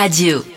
Radio.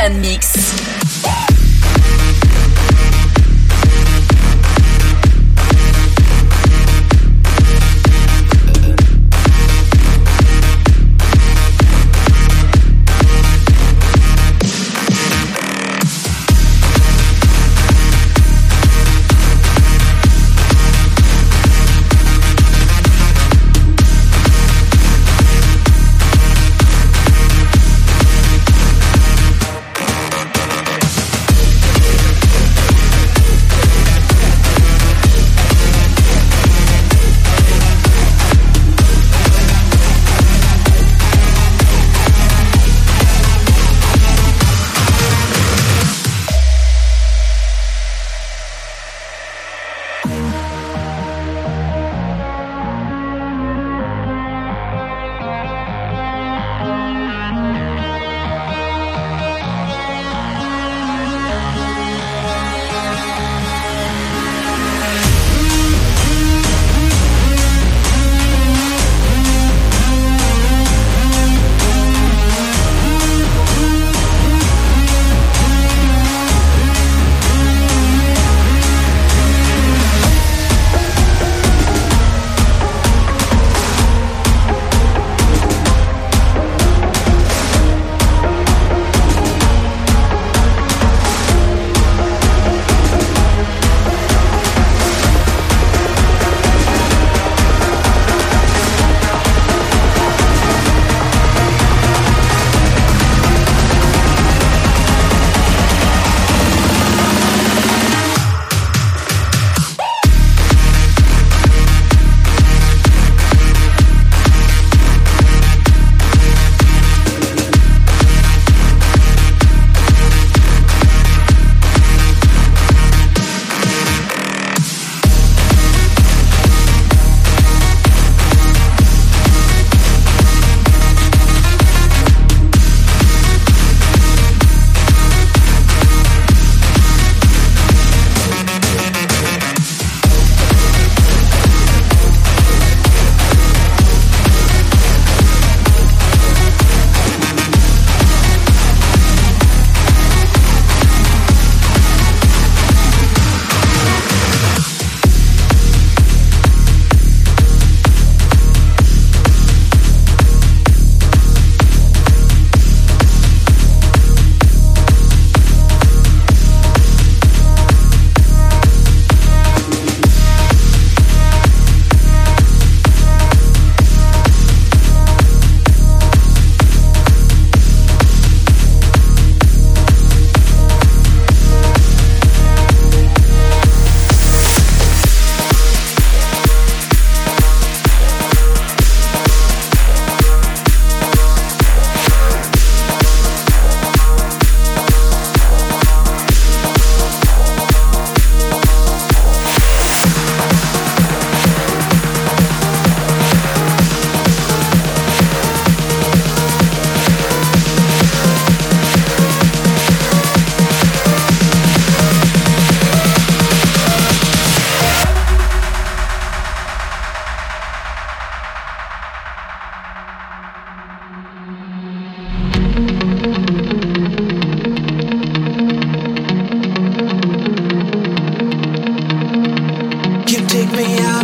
Urban Mix.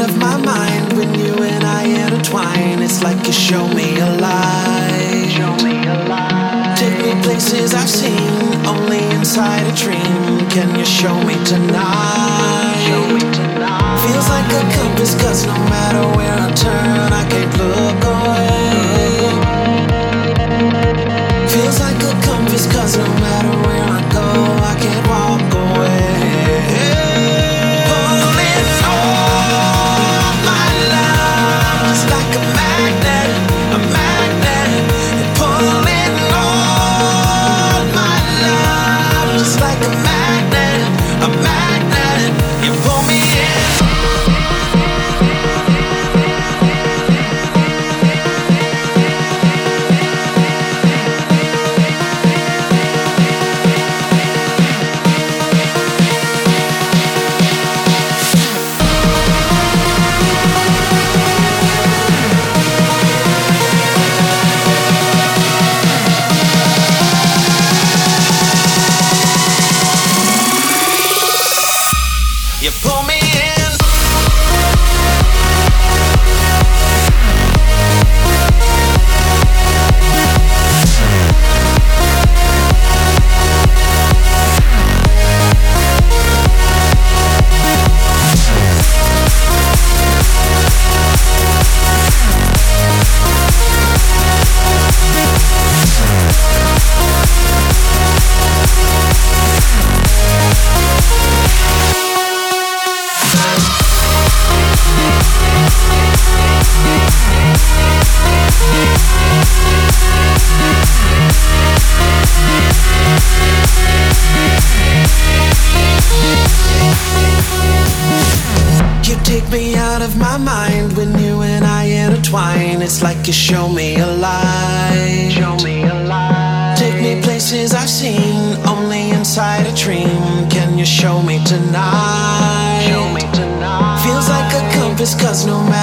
of my mind when you and I intertwine. It's like you show me a light. Show me a light. Take me places I've seen only inside a dream. Can you show me tonight? Show me tonight. Feels like a compass, cause no matter where I turn, I can't look away. Feels like a compass, cause no matter be out of my mind when you and I intertwine. It's like you show me a light. Show me a light. Take me places I've seen only inside a dream. Can you show me tonight? Show me tonight. Feels like a compass, cause no matter